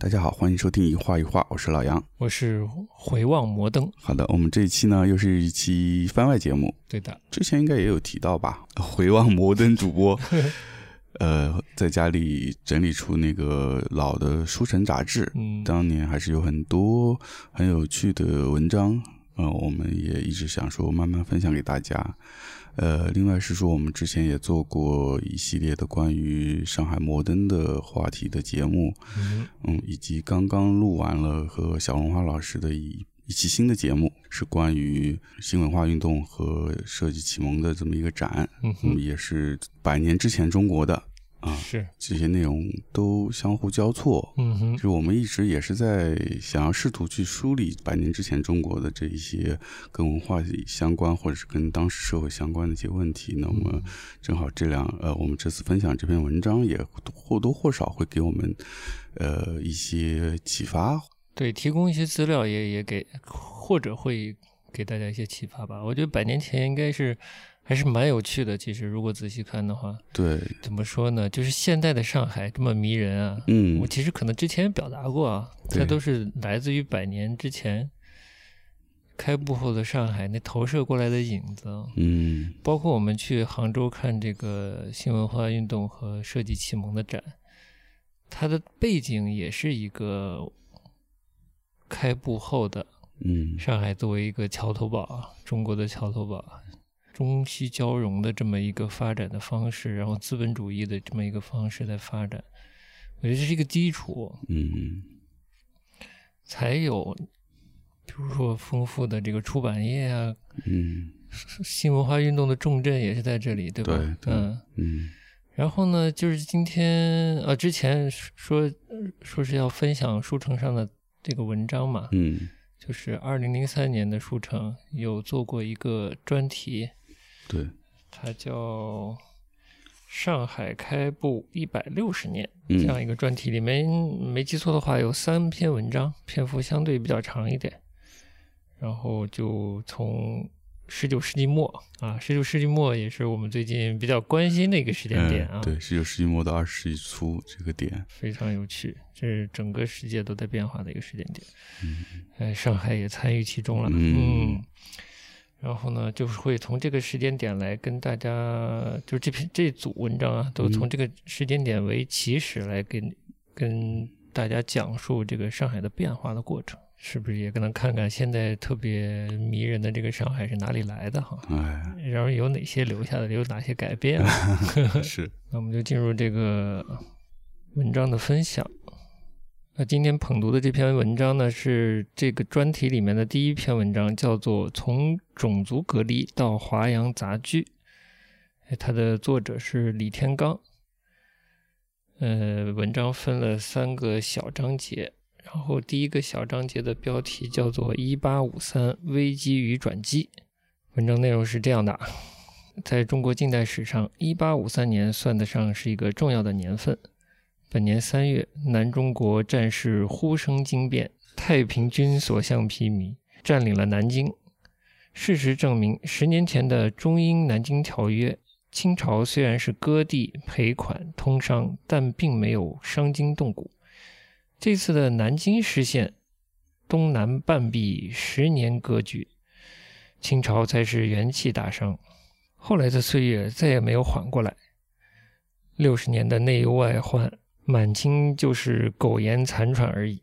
大家好，欢迎收听一画一画，我是老杨，我是回望摩登。好的，我们这一期呢又是一期番外节目，对的，之前应该也有提到吧？回望摩登主播，呃，在家里整理出那个老的书城杂志，嗯，当年还是有很多很有趣的文章，呃，我们也一直想说慢慢分享给大家。呃，另外是说，我们之前也做过一系列的关于上海摩登的话题的节目，嗯，以及刚刚录完了和小龙花老师的一一期新的节目，是关于新文化运动和设计启蒙的这么一个展，嗯，也是百年之前中国的。啊，是这些内容都相互交错，嗯哼，就我们一直也是在想要试图去梳理百年之前中国的这一些跟文化相关或者是跟当时社会相关的一些问题。那么正好这两呃，我们这次分享这篇文章也或多或少会给我们呃一些启发，对，提供一些资料也也给或者会给大家一些启发吧。我觉得百年前应该是。还是蛮有趣的，其实如果仔细看的话，对，怎么说呢？就是现代的上海这么迷人啊，嗯，我其实可能之前表达过啊，它都是来自于百年之前开埠后的上海那投射过来的影子，嗯，包括我们去杭州看这个新文化运动和设计启蒙的展，它的背景也是一个开埠后的，嗯，上海作为一个桥头堡，中国的桥头堡。中西交融的这么一个发展的方式，然后资本主义的这么一个方式在发展，我觉得这是一个基础，嗯，才有，比如说丰富的这个出版业啊，嗯，新文化运动的重镇也是在这里，对吧？对，嗯嗯，然后呢，就是今天啊，之前说说是要分享书城上的这个文章嘛，嗯，就是二零零三年的书城有做过一个专题。对，它叫《上海开埠一百六十年》这样一个专题，里面没记错的话有三篇文章，篇幅相对比较长一点。然后就从十九世纪末啊，十九世纪末也是我们最近比较关心的一个时间点啊。对，十九世纪末到二十世纪初这个点非常有趣，这是整个世界都在变化的一个时间点。嗯，哎，上海也参与其中了。嗯。然后呢，就是会从这个时间点来跟大家，就是这篇这组文章啊，都从这个时间点为起始来跟跟大家讲述这个上海的变化的过程，是不是也可能看看现在特别迷人的这个上海是哪里来的哈？哎，然后有哪些留下的，有哪些改变？是，那我们就进入这个文章的分享。那今天捧读的这篇文章呢，是这个专题里面的第一篇文章，叫做《从种族隔离到华阳杂居》。它的作者是李天刚。呃，文章分了三个小章节，然后第一个小章节的标题叫做“一八五三危机与转机”。文章内容是这样的：在中国近代史上，一八五三年算得上是一个重要的年份。本年三月，南中国战事呼声惊变，太平军所向披靡，占领了南京。事实证明，十年前的中英南京条约，清朝虽然是割地赔款通商，但并没有伤筋动骨。这次的南京失陷，东南半壁十年割据，清朝才是元气大伤。后来的岁月再也没有缓过来，六十年的内忧外患。满清就是苟延残喘而已。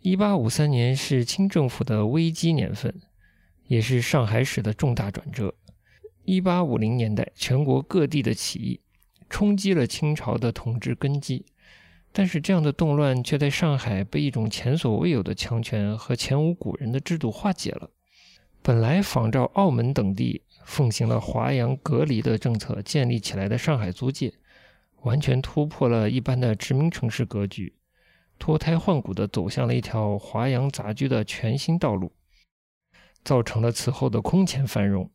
一八五三年是清政府的危机年份，也是上海史的重大转折。一八五零年代，全国各地的起义冲击了清朝的统治根基，但是这样的动乱却在上海被一种前所未有的强权和前无古人的制度化解了。本来仿照澳门等地奉行了华洋隔离的政策建立起来的上海租界。完全突破了一般的殖民城市格局，脱胎换骨地走向了一条华洋杂居的全新道路，造成了此后的空前繁荣，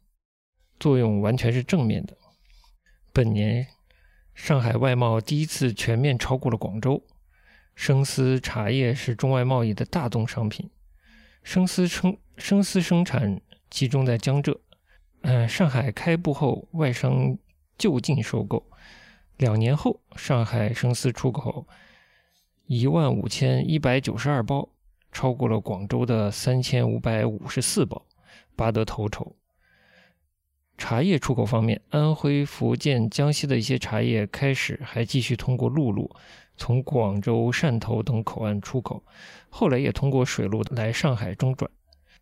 作用完全是正面的。本年，上海外贸第一次全面超过了广州，生丝、茶叶是中外贸易的大宗商品，生丝生生丝生产集中在江浙，呃，上海开埠后，外商就近收购。两年后，上海生丝出口一万五千一百九十二包，超过了广州的三千五百五十四包，拔得头筹。茶叶出口方面，安徽、福建、江西的一些茶叶开始还继续通过陆路，从广州、汕头等口岸出口，后来也通过水路来上海中转。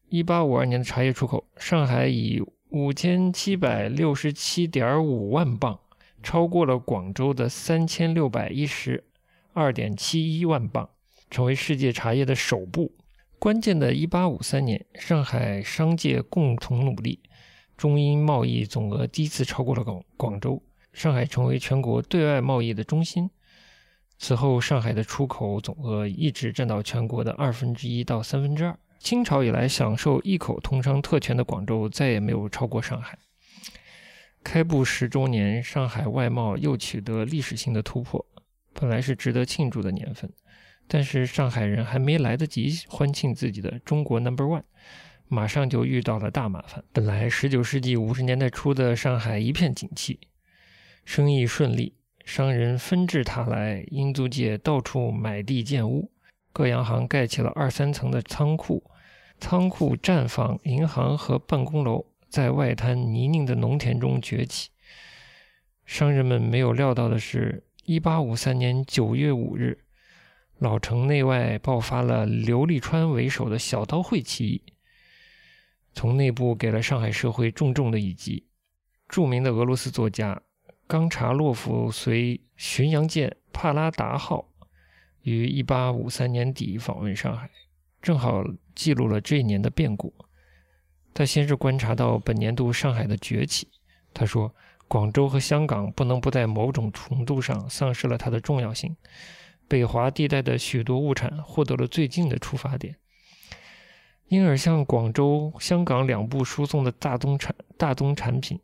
一八五二年的茶叶出口，上海以五千七百六十七点五万磅，超过了广州的三千六百一十二点七一万磅，成为世界茶叶的首部。关键的一八五三年，上海商界共同努力，中英贸易总额第一次超过了广广州，上海成为全国对外贸易的中心。此后，上海的出口总额一直占到全国的二分之一到三分之二。清朝以来享受一口通商特权的广州，再也没有超过上海。开埠十周年，上海外贸又取得历史性的突破，本来是值得庆祝的年份。但是上海人还没来得及欢庆自己的中国 Number One，马上就遇到了大麻烦。本来十九世纪五十年代初的上海一片景气，生意顺利，商人纷至沓来，英租界到处买地建屋，各洋行盖起了二三层的仓库。仓库、站房、银行和办公楼在外滩泥泞的农田中崛起。商人们没有料到的是，1853年9月5日，老城内外爆发了刘立川为首的小刀会起义，从内部给了上海社会重重的一击。著名的俄罗斯作家冈察洛夫随巡洋舰帕拉达号于1853年底访问上海。正好记录了这一年的变故。他先是观察到本年度上海的崛起。他说：“广州和香港不能不在某种程度上丧失了它的重要性。北华地带的许多物产获得了最近的出发点，因而向广州、香港两部输送的大宗产大宗产品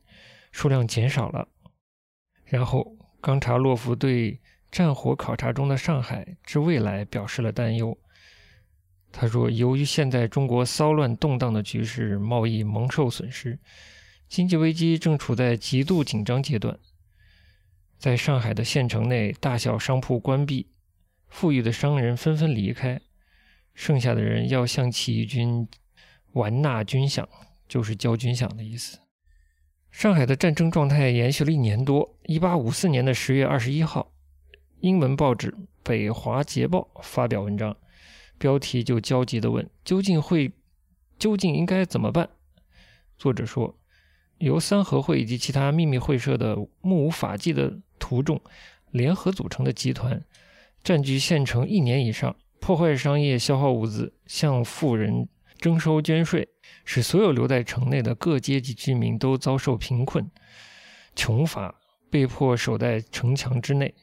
数量减少了。”然后，冈察洛夫对战火考察中的上海之未来表示了担忧。他说：“由于现在中国骚乱动荡的局势，贸易蒙受损失，经济危机正处在极度紧张阶段。在上海的县城内，大小商铺关闭，富裕的商人纷纷离开，剩下的人要向起义军完纳军饷，就是交军饷的意思。上海的战争状态延续了一年多。一八五四年的十月二十一号，英文报纸《北华捷报》发表文章。”标题就焦急地问：“究竟会，究竟应该怎么办？”作者说：“由三合会以及其他秘密会社的目无法纪的徒众联合组成的集团，占据县城一年以上，破坏商业，消耗物资，向富人征收捐税，使所有留在城内的各阶级居民都遭受贫困、穷乏，被迫守在城墙之内。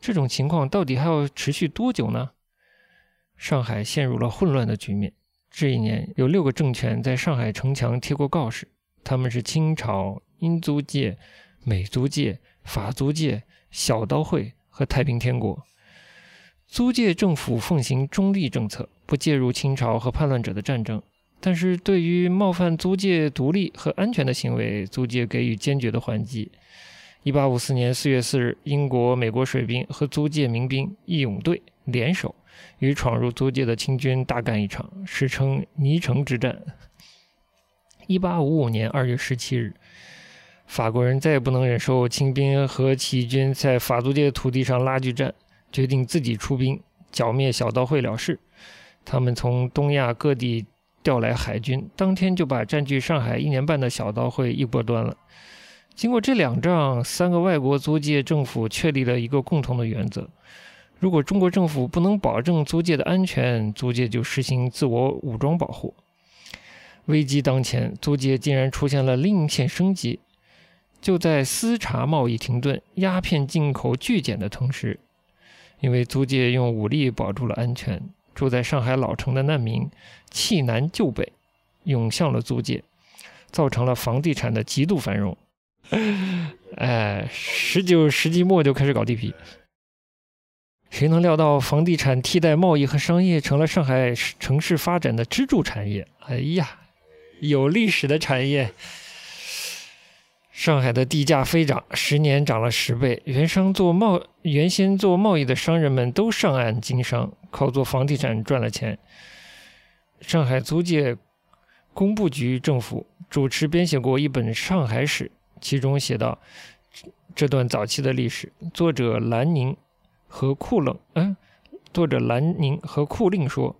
这种情况到底还要持续多久呢？”上海陷入了混乱的局面。这一年，有六个政权在上海城墙贴过告示，他们是清朝、英租界、美租界、法租界、小刀会和太平天国。租界政府奉行中立政策，不介入清朝和叛乱者的战争，但是对于冒犯租界独立和安全的行为，租界给予坚决的还击。一八五四年四月四日，英国、美国水兵和租界民兵义勇队联手。与闯入租界的清军大干一场，史称泥城之战。一八五五年二月十七日，法国人再也不能忍受清兵和起义军在法租界土地上拉锯战，决定自己出兵剿灭小刀会了事。他们从东亚各地调来海军，当天就把占据上海一年半的小刀会一锅端了。经过这两仗，三个外国租界政府确立了一个共同的原则。如果中国政府不能保证租界的安全，租界就实行自我武装保护。危机当前，租界竟然出现了另一线生机。就在丝茶贸易停顿、鸦片进口剧减的同时，因为租界用武力保住了安全，住在上海老城的难民弃南就北，涌向了租界，造成了房地产的极度繁荣。哎，十九世纪末就开始搞地皮。谁能料到房地产替代贸易和商业，成了上海城市发展的支柱产业？哎呀，有历史的产业。上海的地价飞涨，十年涨了十倍。原商做贸，原先做贸易的商人们都上岸经商，靠做房地产赚了钱。上海租界工部局政府主持编写过一本《上海史》，其中写道这段早期的历史。作者兰宁和库冷，嗯，作者兰宁和库令说，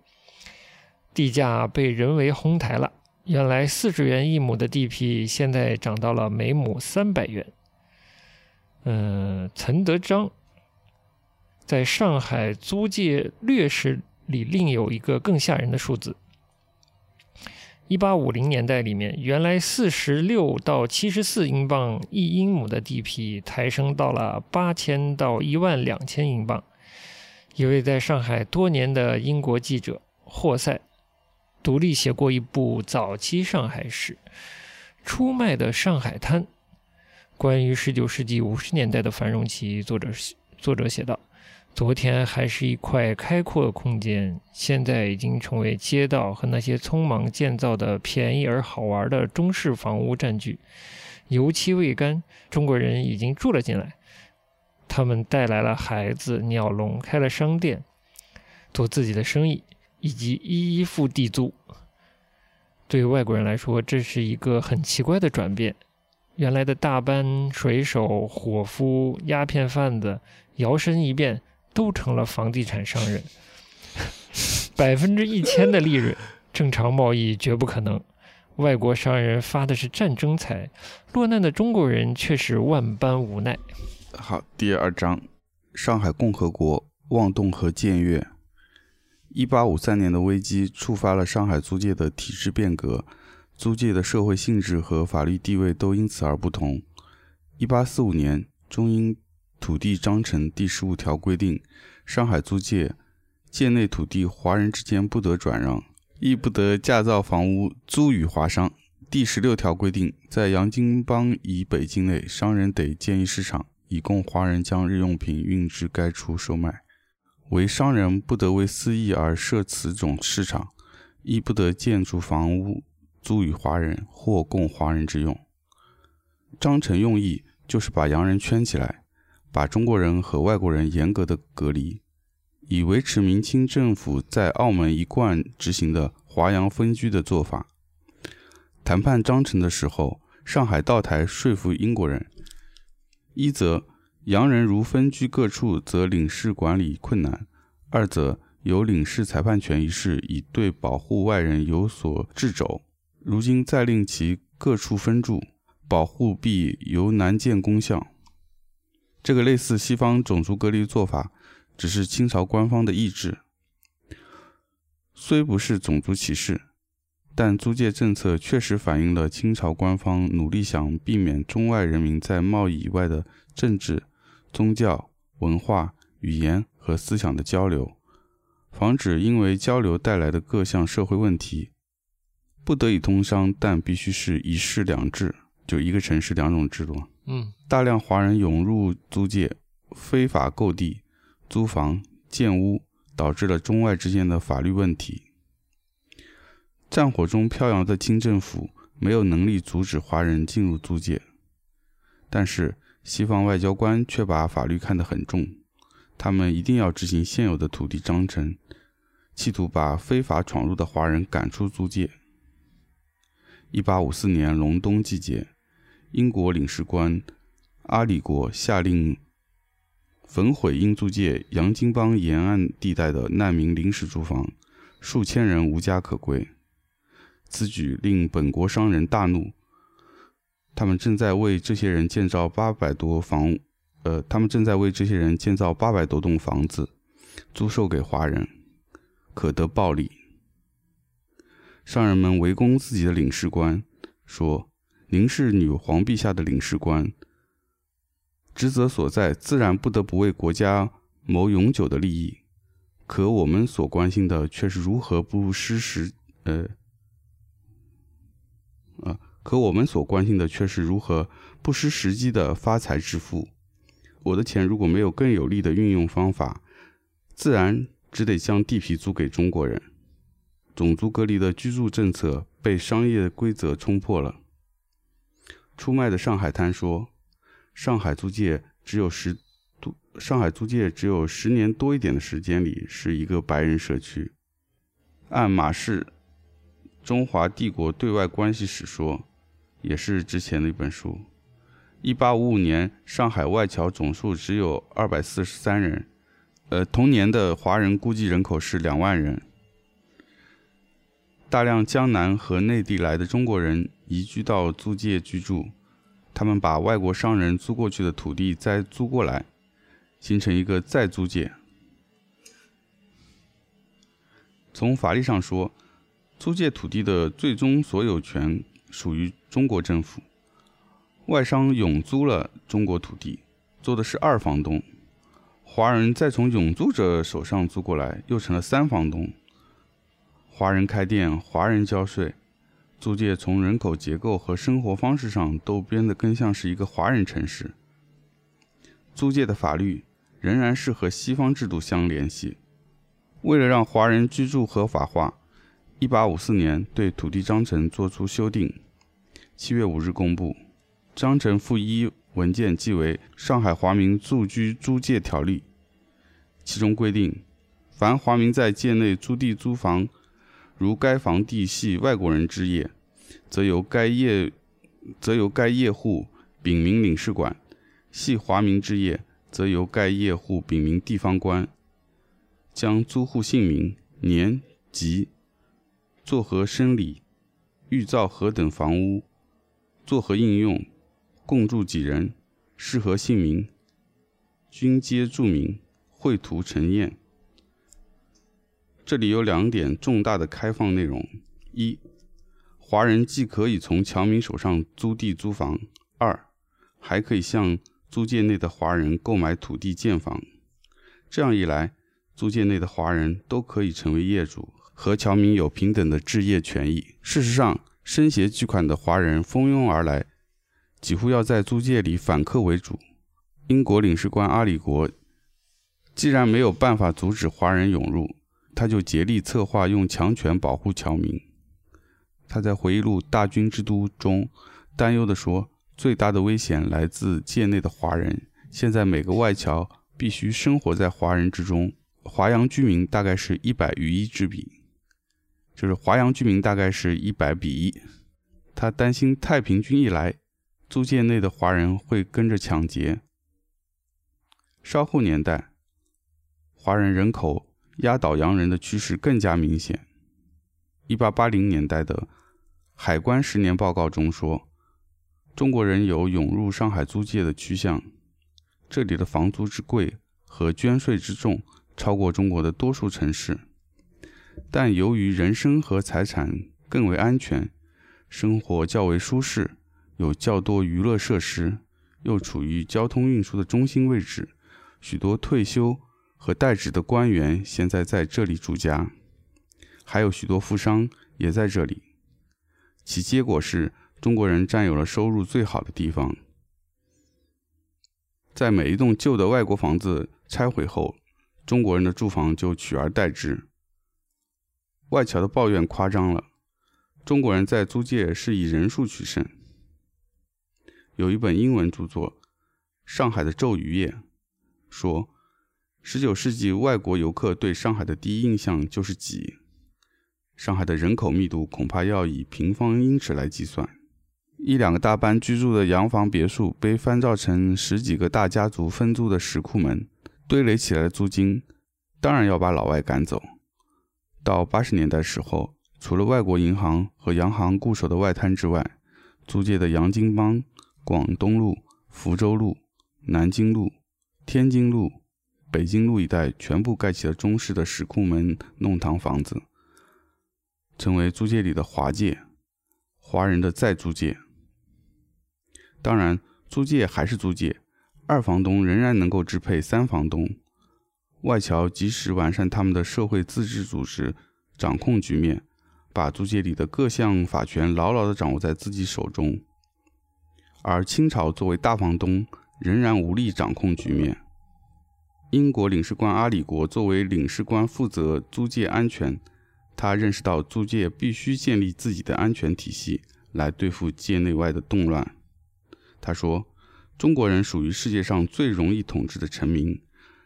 地价被人为哄抬了。原来四十元一亩的地皮，现在涨到了每亩三百元。嗯，陈德章在上海租界略史里另有一个更吓人的数字：一八五零年代里面，原来四十六到七十四英镑一英亩的地皮，抬升到了八千到一万两千英镑。一位在上海多年的英国记者霍塞。独立写过一部早期上海史，出卖的上海滩。关于十九世纪五十年代的繁荣期，作者作者写道：昨天还是一块开阔空间，现在已经成为街道和那些匆忙建造的便宜而好玩的中式房屋占据。油漆未干，中国人已经住了进来。他们带来了孩子、鸟笼，开了商店，做自己的生意。以及一一付地租，对外国人来说，这是一个很奇怪的转变。原来的大班水手、伙夫、鸦片贩子，摇身一变，都成了房地产商人。百分之一千的利润，正常贸易绝不可能。外国商人发的是战争财，落难的中国人却是万般无奈。好，第二章：上海共和国妄动和僭越。一八五三年的危机触发了上海租界的体制变革，租界的社会性质和法律地位都因此而不同。一八四五年，中英土地章程第十五条规定，上海租界界内土地华人之间不得转让，亦不得架造房屋租与华商。第十六条规定，在洋泾浜以北境内，商人得建一市场，以供华人将日用品运至该处售卖。为商人不得为私益而设此种市场，亦不得建筑房屋租与华人或供华人之用。章程用意就是把洋人圈起来，把中国人和外国人严格的隔离，以维持明清政府在澳门一贯执行的华洋分居的做法。谈判章程的时候，上海道台说服英国人，一则。洋人如分居各处，则领事管理困难；二则有领事裁判权一事，已对保护外人有所掣肘。如今再令其各处分住，保护必由难见功效。这个类似西方种族隔离做法，只是清朝官方的意志，虽不是种族歧视，但租界政策确实反映了清朝官方努力想避免中外人民在贸易以外的政治。宗教、文化、语言和思想的交流，防止因为交流带来的各项社会问题不得已通商，但必须是一市两制，就一个城市两种制度。大量华人涌入租界，非法购地、租房、建屋，导致了中外之间的法律问题。战火中飘扬的清政府没有能力阻止华人进入租界，但是。西方外交官却把法律看得很重，他们一定要执行现有的土地章程，企图把非法闯入的华人赶出租界。一八五四年隆冬季节，英国领事官阿里国下令焚毁英租界洋泾浜沿岸地带的难民临时住房，数千人无家可归。此举令本国商人大怒。他们正在为这些人建造八百多房，呃，他们正在为这些人建造八百多栋房子，租售给华人，可得暴利。商人们围攻自己的领事官，说：“您是女皇陛下的领事官，职责所在，自然不得不为国家谋永久的利益。可我们所关心的却是如何不失时，呃，啊。”可我们所关心的却是如何不失时机的发财致富。我的钱如果没有更有利的运用方法，自然只得将地皮租给中国人。种族隔离的居住政策被商业规则冲破了。出卖的上海滩说，上海租界只有十多，上海租界只有十年多一点的时间里是一个白人社区。按马氏《中华帝国对外关系史》说，也是之前的一本书。一八五五年，上海外侨总数只有二百四十三人，呃，同年的华人估计人口是两万人。大量江南和内地来的中国人移居到租界居住，他们把外国商人租过去的土地再租过来，形成一个再租界。从法律上说，租界土地的最终所有权属于中国政府。外商永租了中国土地，做的是二房东；华人再从永租者手上租过来，又成了三房东。华人开店，华人交税，租界从人口结构和生活方式上都变得更像是一个华人城市。租界的法律仍然是和西方制度相联系。为了让华人居住合法化，1854年对土地章程作出修订，7月5日公布。章程附一文件即为《上海华民住居租界条例》，其中规定，凡华民在界内租地租房，如该房地系外国人之业，则由该业则由该业户禀明领事馆；系华民之业，则由该业户禀明地方官。将租户姓名、年、籍、作何生理、欲造何等房屋、作何应用。共住几人，适合姓名，均皆注明，绘图呈验。这里有两点重大的开放内容：一，华人既可以从侨民手上租地租房；二，还可以向租界内的华人购买土地建房。这样一来，租界内的华人都可以成为业主，和侨民有平等的置业权益。事实上，身携巨款的华人蜂拥而来。几乎要在租界里反客为主。英国领事官阿里国既然没有办法阻止华人涌入，他就竭力策划用强权保护侨民。他在回忆录《大军之都》中担忧地说：“最大的危险来自界内的华人。现在每个外侨必须生活在华人之中。华阳居民大概是一百余一之比，就是华阳居民大概是一百比一。他担心太平军一来。”租界内的华人会跟着抢劫。稍后年代，华人人口压倒洋人的趋势更加明显。一八八零年代的《海关十年报告》中说，中国人有涌入上海租界的趋向。这里的房租之贵和捐税之重，超过中国的多数城市。但由于人身和财产更为安全，生活较为舒适。有较多娱乐设施，又处于交通运输的中心位置，许多退休和代职的官员现在在这里住家，还有许多富商也在这里。其结果是，中国人占有了收入最好的地方。在每一栋旧的外国房子拆毁后，中国人的住房就取而代之。外侨的抱怨夸张了，中国人在租界是以人数取胜。有一本英文著作《上海的咒语夜》，说，十九世纪外国游客对上海的第一印象就是挤。上海的人口密度恐怕要以平方英尺来计算。一两个大班居住的洋房别墅被翻造成十几个大家族分租的石库门，堆垒起来的租金当然要把老外赶走。到八十年代时候，除了外国银行和洋行固守的外滩之外，租界的洋泾浜。广东路、福州路、南京路、天津路、北京路一带全部盖起了中式的石库门弄堂房子，成为租界里的华界，华人的再租界。当然，租界还是租界，二房东仍然能够支配三房东。外侨及时完善他们的社会自治组织，掌控局面，把租界里的各项法权牢牢地掌握在自己手中。而清朝作为大房东，仍然无力掌控局面。英国领事官阿里国作为领事官，负责租界安全。他认识到租界必须建立自己的安全体系，来对付界内外的动乱。他说：“中国人属于世界上最容易统治的臣民，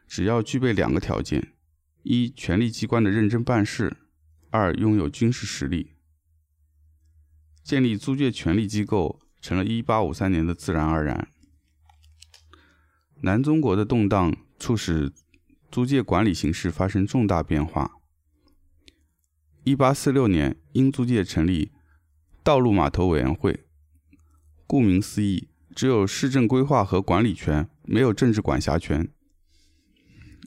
只要具备两个条件：一、权力机关的认真办事；二、拥有军事实力。建立租界权力机构成了1853年的自然而然。南中国的动荡促使租界管理形势发生重大变化。1846年，英租界成立道路码头委员会。”顾名思义，只有市政规划和管理权，没有政治管辖权。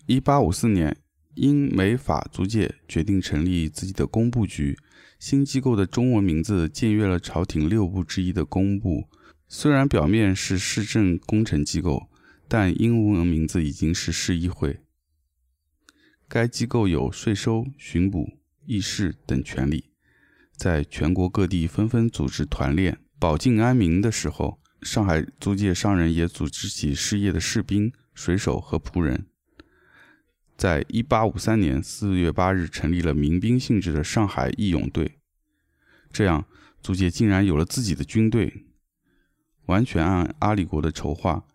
一八五四年，英美法租界决定成立自己的工部局。新机构的中文名字僭越了朝廷六部之一的工部，虽然表面是市政工程机构，但英文名字已经是市议会。该机构有税收、巡捕、议事等权利，在全国各地纷纷组织团练。保境安民的时候，上海租界商人也组织起失业的士兵、水手和仆人。在一八五三年四月八日，成立了民兵性质的上海义勇队。这样，租界竟然有了自己的军队，完全按阿里国的筹划，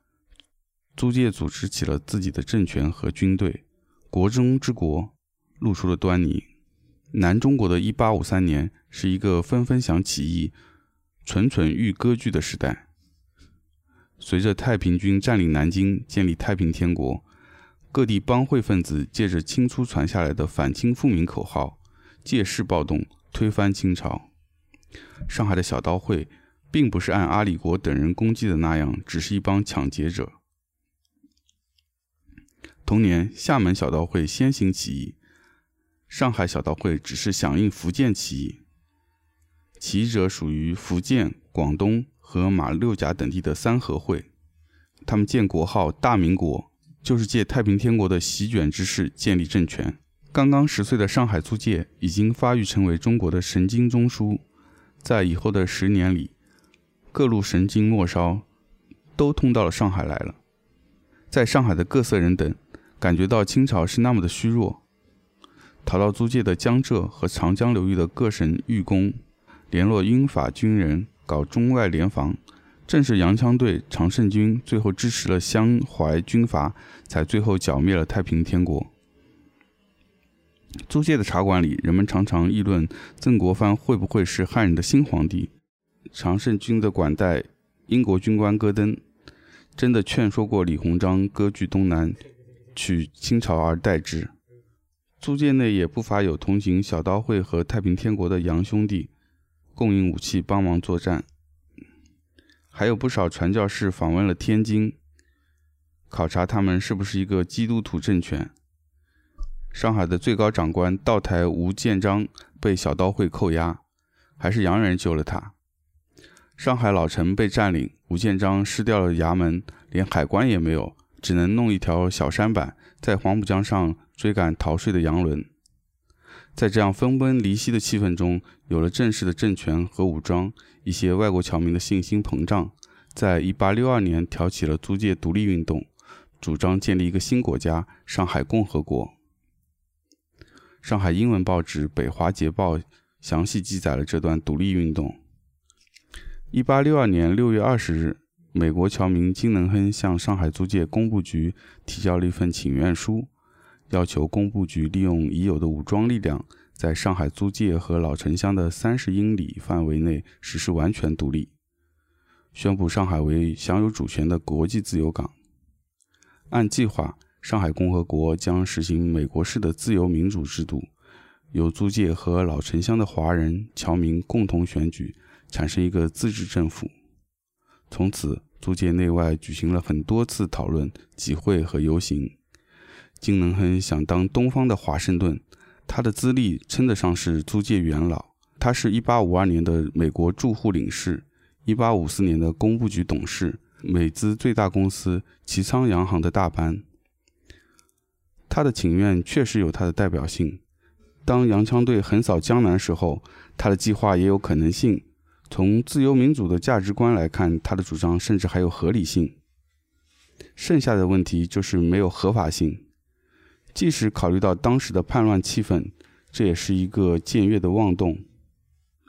租界组织起了自己的政权和军队。国中之国，露出了端倪。南中国的一八五三年是一个纷纷响起义。蠢蠢欲割据的时代，随着太平军占领南京，建立太平天国，各地帮会分子借着清初传下来的反清复明口号，借势暴动，推翻清朝。上海的小刀会，并不是按阿里国等人攻击的那样，只是一帮抢劫者。同年，厦门小刀会先行起义，上海小刀会只是响应福建起义。起义者属于福建、广东和马六甲等地的三合会，他们建国号“大明国”，就是借太平天国的席卷之势建立政权。刚刚十岁的上海租界已经发育成为中国的神经中枢，在以后的十年里，各路神经末梢都通到了上海来了。在上海的各色人等感觉到清朝是那么的虚弱，逃到租界的江浙和长江流域的各省寓公。联络英法军人搞中外联防，正是洋枪队、常胜军最后支持了湘淮军阀，才最后剿灭了太平天国。租界的茶馆里，人们常常议论曾国藩会不会是汉人的新皇帝。常胜军的管带英国军官戈登，真的劝说过李鸿章割据东南，取清朝而代之。租界内也不乏有同行小刀会和太平天国的洋兄弟。供应武器，帮忙作战，还有不少传教士访问了天津，考察他们是不是一个基督徒政权。上海的最高长官道台吴建章被小刀会扣押，还是洋人救了他。上海老城被占领，吴建章失掉了衙门，连海关也没有，只能弄一条小舢板在黄浦江上追赶逃税的洋轮。在这样分崩离析的气氛中，有了正式的政权和武装，一些外国侨民的信心膨胀，在1862年挑起了租界独立运动，主张建立一个新国家——上海共和国。上海英文报纸《北华捷报》详细记载了这段独立运动。1862年6月20日，美国侨民金能亨向上海租界工部局提交了一份请愿书。要求工部局利用已有的武装力量，在上海租界和老城乡的三十英里范围内实施完全独立，宣布上海为享有主权的国际自由港。按计划，上海共和国将实行美国式的自由民主制度，由租界和老城乡的华人侨民共同选举，产生一个自治政府。从此，租界内外举行了很多次讨论、集会和游行。金能亨想当东方的华盛顿，他的资历称得上是租界元老。他是一八五二年的美国驻沪领事，一八五四年的工部局董事，美资最大公司齐昌洋行的大班。他的请愿确实有他的代表性。当洋枪队横扫江南时候，他的计划也有可能性。从自由民主的价值观来看，他的主张甚至还有合理性。剩下的问题就是没有合法性。即使考虑到当时的叛乱气氛，这也是一个僭越的妄动。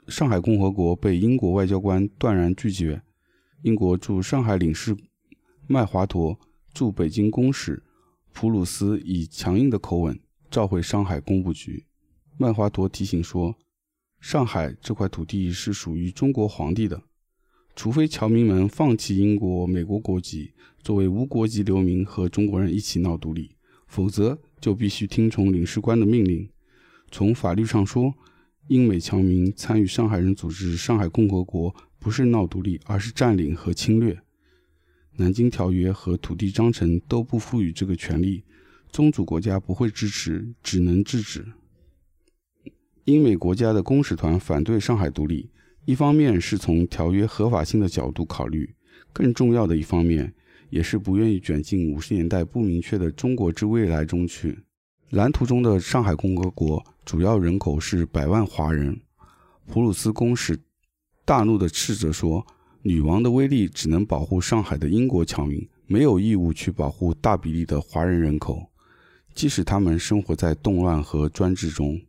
上海共和国被英国外交官断然拒绝，英国驻上海领事麦华陀驻北京公使普鲁斯以强硬的口吻召回上海工部局。麦华陀提醒说：“上海这块土地是属于中国皇帝的，除非侨民们放弃英国、美国国籍，作为无国籍流民和中国人一起闹独立，否则就必须听从领事官的命令。从法律上说，英美侨民参与上海人组织上海共和国。”不是闹独立，而是占领和侵略。南京条约和土地章程都不赋予这个权利，宗主国家不会支持，只能制止。英美国家的公使团反对上海独立，一方面是从条约合法性的角度考虑，更重要的一方面也是不愿意卷进五十年代不明确的中国之未来中去。蓝图中的上海共和国主要人口是百万华人，普鲁斯公使。大怒地斥责说：“女王的威力只能保护上海的英国侨民，没有义务去保护大比例的华人人口，即使他们生活在动乱和专制中。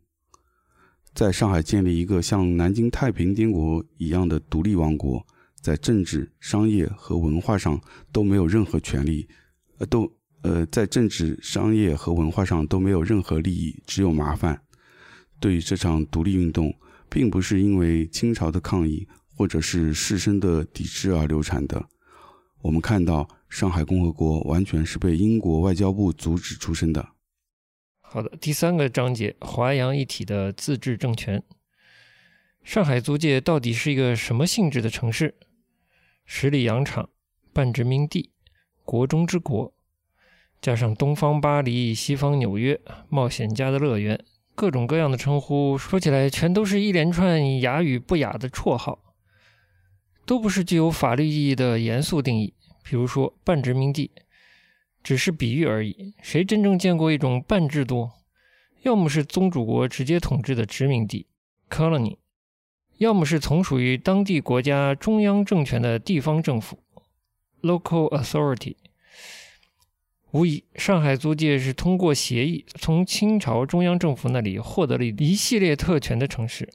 在上海建立一个像南京太平天国一样的独立王国，在政治、商业和文化上都没有任何权利，呃，都呃，在政治、商业和文化上都没有任何利益，只有麻烦。对于这场独立运动。”并不是因为清朝的抗议或者是士绅的抵制而流产的。我们看到，上海共和国完全是被英国外交部阻止出生的。好的，第三个章节，华洋一体的自治政权。上海租界到底是一个什么性质的城市？十里洋场、半殖民地、国中之国，加上东方巴黎、西方纽约、冒险家的乐园。各种各样的称呼，说起来全都是一连串雅与不雅的绰号，都不是具有法律意义的严肃定义。比如说半殖民地，只是比喻而已。谁真正见过一种半制度？要么是宗主国直接统治的殖民地 （colony），要么是从属于当地国家中央政权的地方政府 （local authority）。无疑，上海租界是通过协议从清朝中央政府那里获得了一系列特权的城市。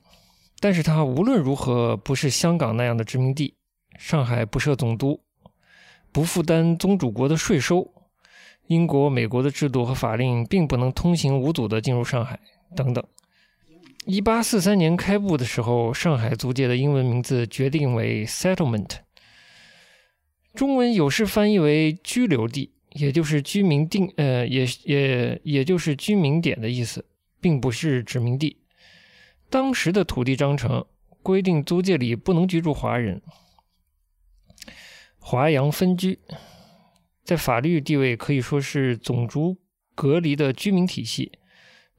但是，它无论如何不是香港那样的殖民地。上海不设总督，不负担宗主国的税收，英国、美国的制度和法令并不能通行无阻地进入上海，等等。一八四三年开埠的时候，上海租界的英文名字决定为 Settlement，中文有时翻译为居留地。也就是居民定，呃，也也也就是居民点的意思，并不是殖民地。当时的土地章程规定，租界里不能居住华人。华洋分居，在法律地位可以说是种族隔离的居民体系，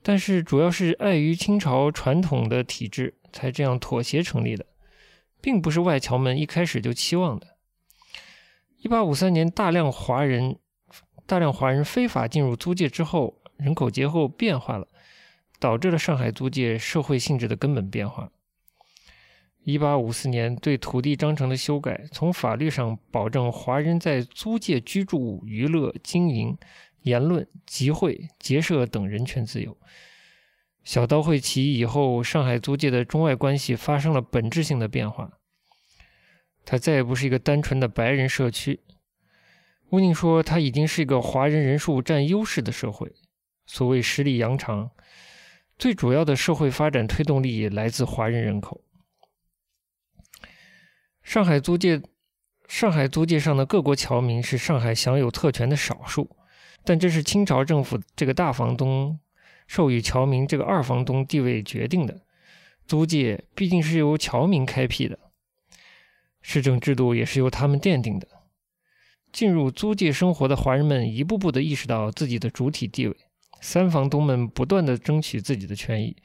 但是主要是碍于清朝传统的体制，才这样妥协成立的，并不是外侨们一开始就期望的。一八五三年，大量华人。大量华人非法进入租界之后，人口结构变化了，导致了上海租界社会性质的根本变化。一八五四年对土地章程的修改，从法律上保证华人在租界居住、娱乐、经营、言论、集会、结社等人权自由。小刀会起义以后，上海租界的中外关系发生了本质性的变化，它再也不是一个单纯的白人社区。乌宁说：“它已经是一个华人人数占优势的社会。所谓十里洋场，最主要的社会发展推动力来自华人人口。上海租界，上海租界上的各国侨民是上海享有特权的少数，但这是清朝政府这个大房东授予侨民这个二房东地位决定的。租界毕竟是由侨民开辟的，市政制度也是由他们奠定的。”进入租界生活的华人们一步步地意识到自己的主体地位，三房东们不断地争取自己的权益，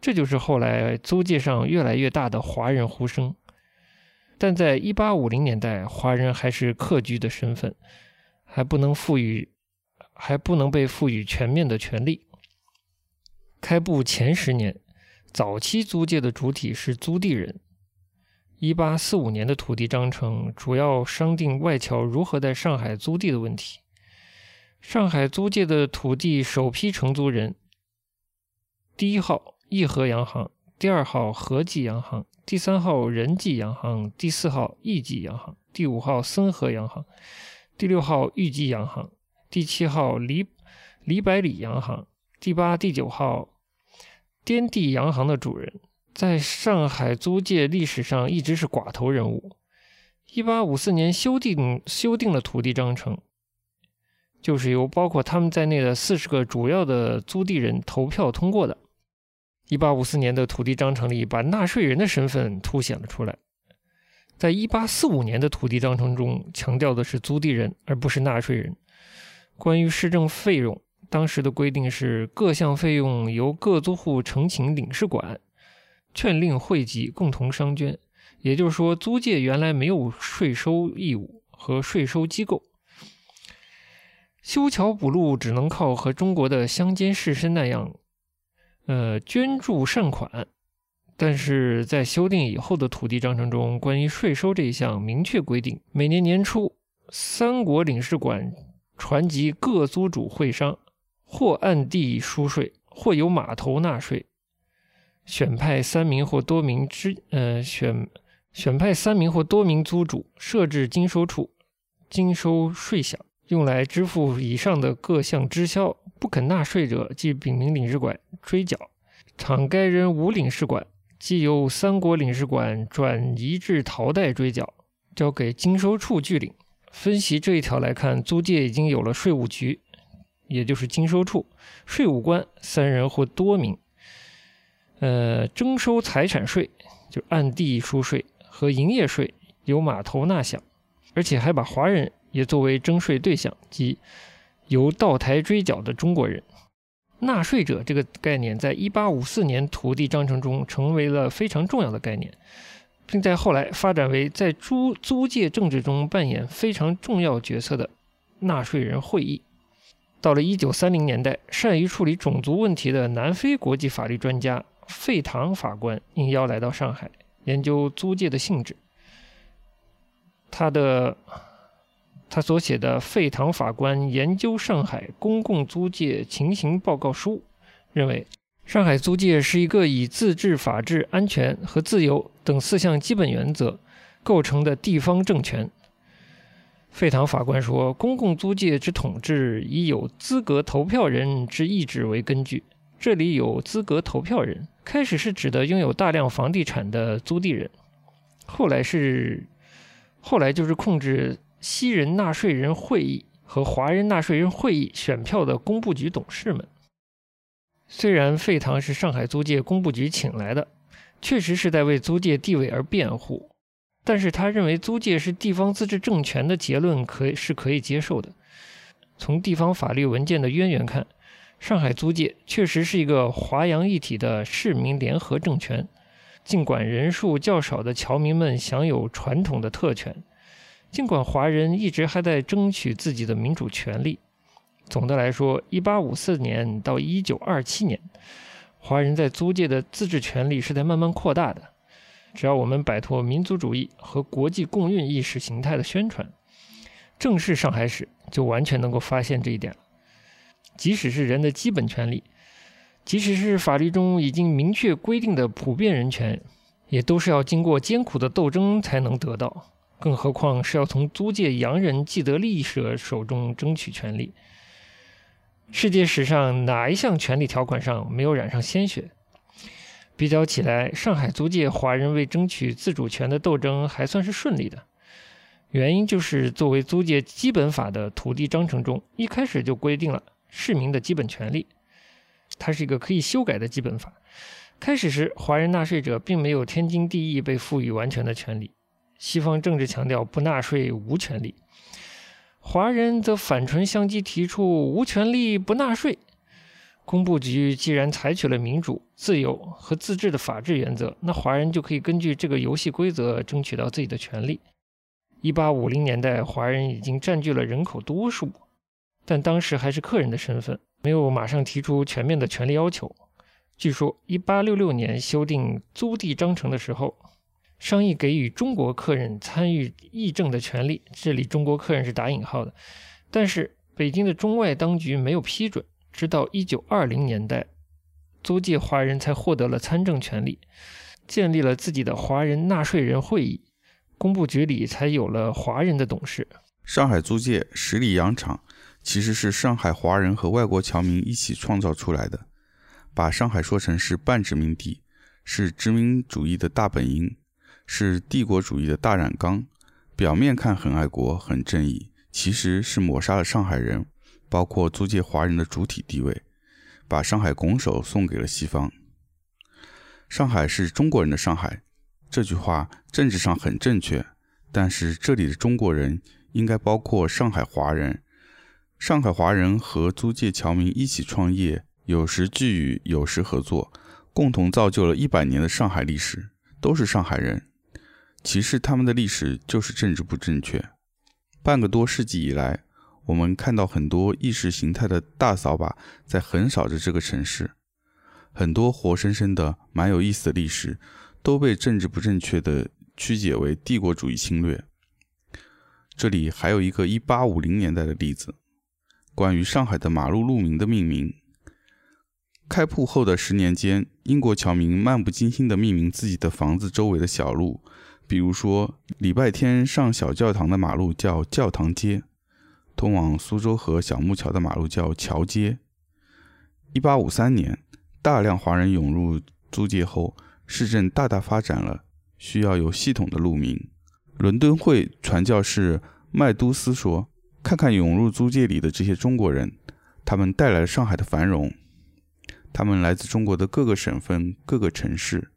这就是后来租界上越来越大的华人呼声。但在1850年代，华人还是客居的身份，还不能赋予，还不能被赋予全面的权利。开埠前十年，早期租界的主体是租地人。一八四五年的土地章程主要商定外侨如何在上海租地的问题。上海租界的土地首批承租人：第一号义和洋行，第二号和记洋行，第三号仁记洋行，第四号义记洋行。第五号森河洋行，第六号裕济洋行，第七号李李百里洋行，第八、第九号滇地洋行的主人，在上海租界历史上一直是寡头人物。一八五四年修订修订了土地章程，就是由包括他们在内的四十个主要的租地人投票通过的。一八五四年的土地章程里，把纳税人的身份凸显了出来。在一八四五年的土地章程中，强调的是租地人，而不是纳税人。关于市政费用，当时的规定是各项费用由各租户呈请领事馆，劝令汇集，共同商捐。也就是说，租界原来没有税收义务和税收机构，修桥补路只能靠和中国的乡间士绅那样。呃，捐助善款，但是在修订以后的土地章程中，关于税收这一项明确规定：每年年初，三国领事馆传集各租主会商，或按地输税，或由码头纳税，选派三名或多名之呃选选派三名或多名租主设置经收处，经收税饷，用来支付以上的各项支销。不肯纳税者，即禀明领事馆追缴；倘该人无领事馆，即由三国领事馆转移至陶代追缴，交给经收处据领。分析这一条来看，租界已经有了税务局，也就是经收处，税务官三人或多名。呃，征收财产税就按地输税和营业税由码头纳饷，而且还把华人也作为征税对象，即。由道台追缴的中国人，纳税者这个概念，在一八五四年土地章程中成为了非常重要的概念，并在后来发展为在租租界政治中扮演非常重要角色的纳税人会议。到了一九三零年代，善于处理种族问题的南非国际法律专家费唐法官应邀来到上海，研究租界的性质。他的。他所写的《费唐法官研究上海公共租界情形报告书》认为，上海租界是一个以自治、法治、安全和自由等四项基本原则构成的地方政权。费唐法官说，公共租界之统治以有资格投票人之意志为根据。这里有资格投票人，开始是指的拥有大量房地产的租地人，后来是，后来就是控制。西人纳税人会议和华人纳税人会议选票的工部局董事们，虽然费唐是上海租界工部局请来的，确实是在为租界地位而辩护，但是他认为租界是地方自治政权的结论可是可以接受的。从地方法律文件的渊源看，上海租界确实是一个华洋一体的市民联合政权，尽管人数较少的侨民们享有传统的特权。尽管华人一直还在争取自己的民主权利，总的来说，1854年到1927年，华人在租界的自治权利是在慢慢扩大的。只要我们摆脱民族主义和国际共运意识形态的宣传，正视上海史，就完全能够发现这一点了。即使是人的基本权利，即使是法律中已经明确规定的普遍人权，也都是要经过艰苦的斗争才能得到。更何况是要从租界洋人既得利益者手中争取权利。世界史上哪一项权利条款上没有染上鲜血？比较起来，上海租界华人为争取自主权的斗争还算是顺利的。原因就是作为租界基本法的土地章程中一开始就规定了市民的基本权利，它是一个可以修改的基本法。开始时，华人纳税者并没有天经地义被赋予完全的权利。西方政治强调不纳税无权利，华人则反唇相讥，提出无权利不纳税。工部局既然采取了民主、自由和自治的法治原则，那华人就可以根据这个游戏规则争取到自己的权利。一八五零年代，华人已经占据了人口多数，但当时还是客人的身份，没有马上提出全面的权利要求。据说，一八六六年修订租地章程的时候。商议给予中国客人参与议政的权利，这里“中国客人”是打引号的，但是北京的中外当局没有批准。直到一九二零年代，租界华人才获得了参政权利，建立了自己的华人纳税人会议，工部局里才有了华人的董事。上海租界十里洋场其实是上海华人和外国侨民一起创造出来的，把上海说成是半殖民地，是殖民主义的大本营，是帝国主义的大染缸。表面看很爱国、很正义，其实是抹杀了上海人，包括租界华人的主体地位，把上海拱手送给了西方。上海是中国人的上海，这句话政治上很正确，但是这里的中国人应该包括上海华人。上海华人和租界侨民一起创业，有时聚语，有时合作，共同造就了一百年的上海历史，都是上海人。其实他们的历史就是政治不正确。半个多世纪以来，我们看到很多意识形态的大扫把在横扫着这个城市，很多活生生的、蛮有意思的历史都被政治不正确的曲解为帝国主义侵略。这里还有一个1850年代的例子，关于上海的马路路名的命名。开埠后的十年间，英国侨民漫不经心地命名自己的房子周围的小路。比如说，礼拜天上小教堂的马路叫教堂街，通往苏州河小木桥的马路叫桥街。一八五三年，大量华人涌入租界后，市政大大发展了，需要有系统的路名。伦敦会传教士麦都斯说：“看看涌入租界里的这些中国人，他们带来了上海的繁荣。他们来自中国的各个省份、各个城市。”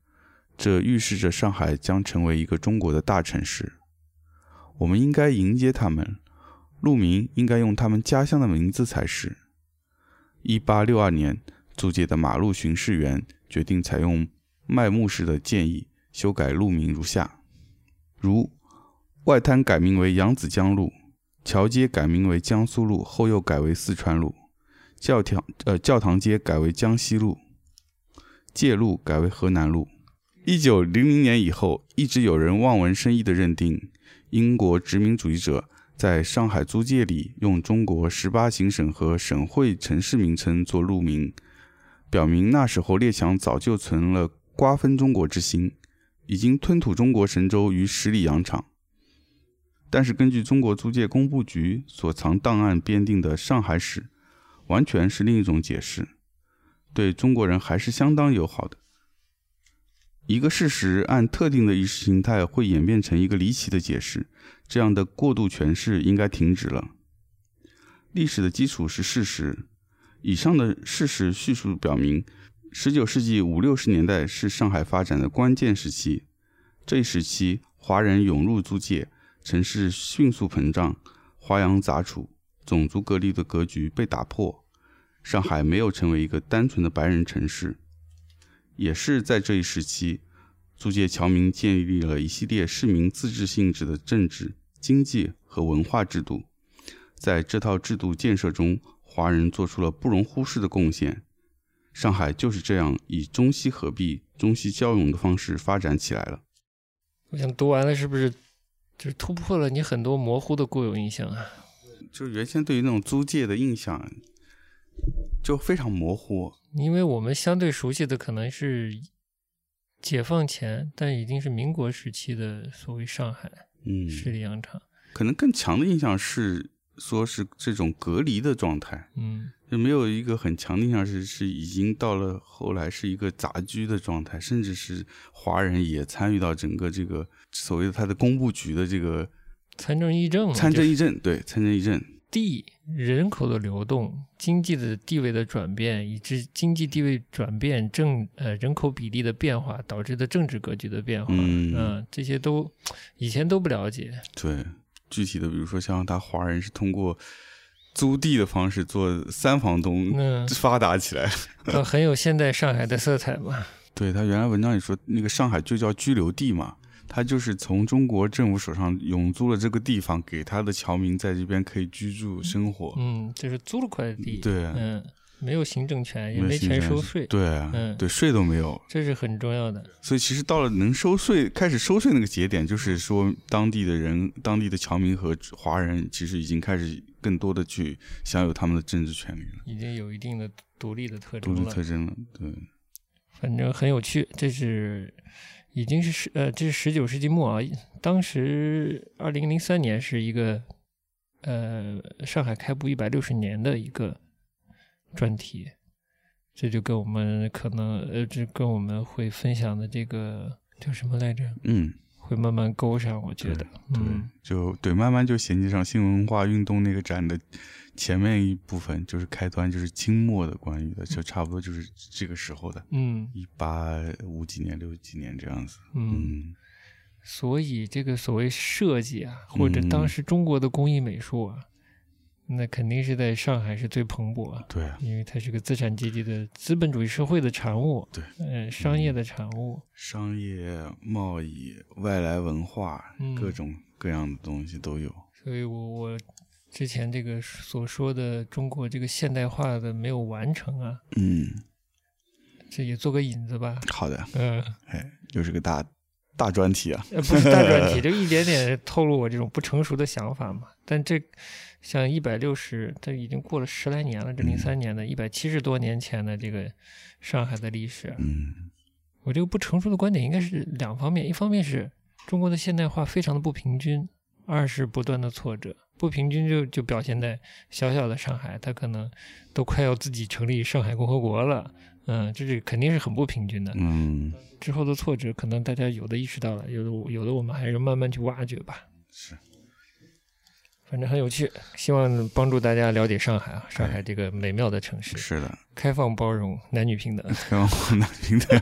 这预示着上海将成为一个中国的大城市。我们应该迎接他们，路名应该用他们家乡的名字才是。一八六二年，租界的马路巡视员决定采用麦牧士的建议，修改路名如下：如外滩改名为扬子江路，桥街改名为江苏路，后又改为四川路；教堂呃教堂街改为江西路，界路改为河南路。一九零零年以后，一直有人望文生义地认定，英国殖民主义者在上海租界里用中国十八行省和省会城市名称做路名，表明那时候列强早就存了瓜分中国之心，已经吞吐中国神州于十里洋场。但是，根据中国租界工部局所藏档案编定的上海史，完全是另一种解释，对中国人还是相当友好的。一个事实按特定的意识形态会演变成一个离奇的解释，这样的过度诠释应该停止了。历史的基础是事实，以上的事实叙述表明，十九世纪五六十年代是上海发展的关键时期。这一时期，华人涌入租界，城市迅速膨胀，华洋杂处，种族隔离的格局被打破，上海没有成为一个单纯的白人城市。也是在这一时期，租界侨民建立了一系列市民自治性质的政治、经济和文化制度。在这套制度建设中，华人做出了不容忽视的贡献。上海就是这样以中西合璧、中西交融的方式发展起来了。我想读完了，是不是就是突破了你很多模糊的固有印象啊？就是原先对于那种租界的印象就非常模糊。因为我们相对熟悉的可能是解放前，但已经是民国时期的所谓上海，嗯，十里洋场，可能更强的印象是说是这种隔离的状态，嗯，就没有一个很强的印象是是已经到了后来是一个杂居的状态，甚至是华人也参与到整个这个所谓的他的工部局的这个参政议政，参政议政，对，参政议政。地人口的流动、经济的地位的转变，以致经济地位转变、政呃人口比例的变化导致的政治格局的变化，嗯，这些都以前都不了解。对，具体的比如说像他华人是通过租地的方式做三房东，发达起来，很有现代上海的色彩嘛。对他原来文章里说，那个上海就叫居留地嘛。他就是从中国政府手上永租了这个地方，给他的侨民在这边可以居住生活。嗯，就是租了块地。对，嗯，没有行政权，也没钱收税。对，嗯，对，税都没有，这是很重要的。所以其实到了能收税、开始收税那个节点，就是说当地的人、当地的侨民和华人，其实已经开始更多的去享有他们的政治权利了，已经有一定的独立的特征了。独立特征了，对。反正很有趣，这是。已经是十呃，这是十九世纪末啊。当时二零零三年是一个呃上海开埠一百六十年的一个专题，这就跟我们可能呃，这跟我们会分享的这个叫什么来着？嗯，会慢慢勾上，我觉得，对，嗯就对，慢慢就衔接上新文化运动那个展的前面一部分，就是开端，就是清末的关于的，就差不多就是这个时候的，嗯一八五几年、六几年这样子。嗯，嗯所以这个所谓设计啊，或者嗯当时中国的工艺美术啊，那肯定是在上海是最蓬勃啊。对啊，因为它是个资产阶级的资本主义社会的产物，对，嗯、商业的产物，商业、贸易、外来文化，嗯各种各样的东西都有。所以我我之前这个所说的中国这个现代化的没有完成啊，嗯，这也做个引子吧，好的，嗯、哎，又是个大大专题啊。呃，不是大专题，就一点点透露我这种不成熟的想法嘛。但这像一百六十，这已经过了十来年了，这零三年的一百七十多年前的这个上海的历史，嗯我这个不成熟的观点应该是两方面，一方面是中国的现代化非常的不平均，二是不断的挫折。不平均就就表现在小小的上海，它可能都快要自己成立上海共和国了，嗯，这是肯定是很不平均的。嗯，之后的挫折，可能大家有的意识到了，有的有的我们还是慢慢去挖掘吧。是，反正很有趣，希望帮助大家了解上海啊，上海这个美妙的城市，是的，开放包容，男女平等。开放男女平等，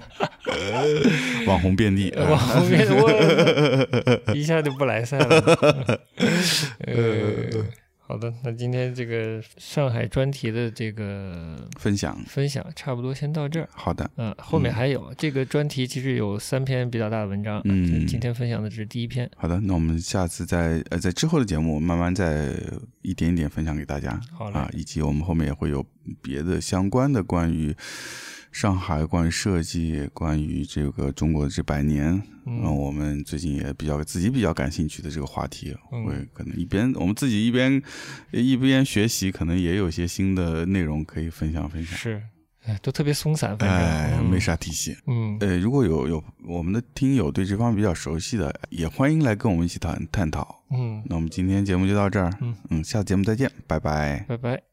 网红遍地。网红遍地一下就不来塞了。呃，好的，那今天这个上海专题的这个分享，分享差不多先到这儿。好的，嗯，后面还有、这个专题，其实有三篇比较大的文章。嗯今天分享的只是第一篇。好的，那我们下次在呃在之后的节目慢慢再一点一点分享给大家好了啊，以及我们后面也会有别的相关的关于上海、关于设计、关于这个中国这百年，嗯嗯，我们最近也比较自己比较感兴趣的这个话题，嗯会可能一边我们自己一边一边学习，可能也有些新的内容可以分享分享。是，哎，都特别松散，反正、哎，嗯没。啥体系。嗯，呃，如果有有我们的听友对这方面比较熟悉的，也欢迎来跟我们一起探探讨。嗯，那我们今天节目就到这儿，嗯嗯，下次节目再见，拜拜。拜拜。